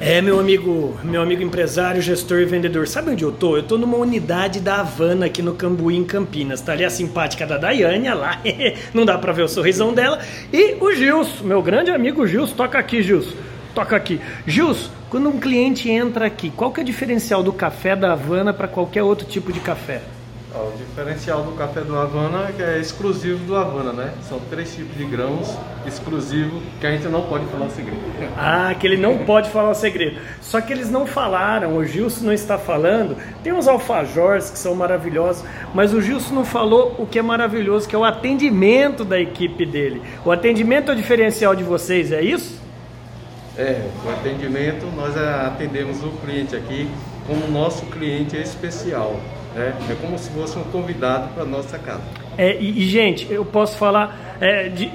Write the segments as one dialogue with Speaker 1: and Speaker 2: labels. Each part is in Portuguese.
Speaker 1: É, meu amigo, meu amigo empresário, gestor e vendedor. Sabe onde eu tô? Eu tô numa unidade da Havana aqui no Cambuí, em Campinas. Tá ali a simpática da Daiane, lá. Não dá pra ver o sorrisão dela. E o Gilson, meu grande amigo Gilson. Toca aqui, Gilson. Toca aqui. Gilson, quando um cliente entra aqui, qual que é o diferencial do café da Havana para qualquer outro tipo de café?
Speaker 2: O diferencial do café do Havana é que é exclusivo do Havana, né? São três tipos de grãos exclusivos que a gente não pode falar o segredo.
Speaker 1: Ah, que ele não pode falar o segredo. Só que eles não falaram, o Gilson não está falando. Tem uns alfajores que são maravilhosos, mas o Gilson não falou o que é maravilhoso, que é o atendimento da equipe dele. O atendimento é o diferencial de vocês, é isso?
Speaker 2: É, o atendimento, nós atendemos o cliente aqui como nosso cliente especial. É, é como se fosse um convidado para nossa casa.
Speaker 1: É, e, e, gente, eu posso falar é, de,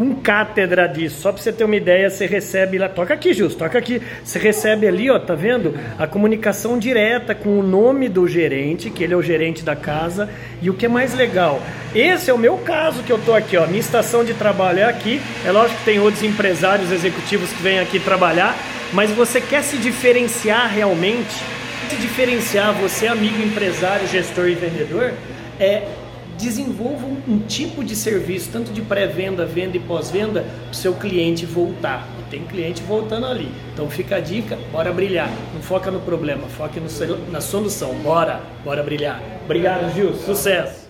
Speaker 1: com cátedra disso. Só para você ter uma ideia, você recebe lá, toca aqui, Justo, toca aqui. Você recebe ali, ó, tá vendo? A comunicação direta com o nome do gerente, que ele é o gerente da casa. E o que é mais legal, esse é o meu caso que eu tô aqui, ó. Minha estação de trabalho é aqui. É lógico que tem outros empresários executivos que vêm aqui trabalhar, mas você quer se diferenciar realmente te diferenciar, você amigo empresário, gestor e vendedor, é desenvolva um, tipo de serviço, tanto de pré-venda, venda e pós-venda, para o seu cliente voltar. E tem cliente voltando ali. Então fica a dica, bora brilhar. Não foca no problema, foca no, na solução. Bora, bora brilhar. Obrigado, Gil. Sucesso.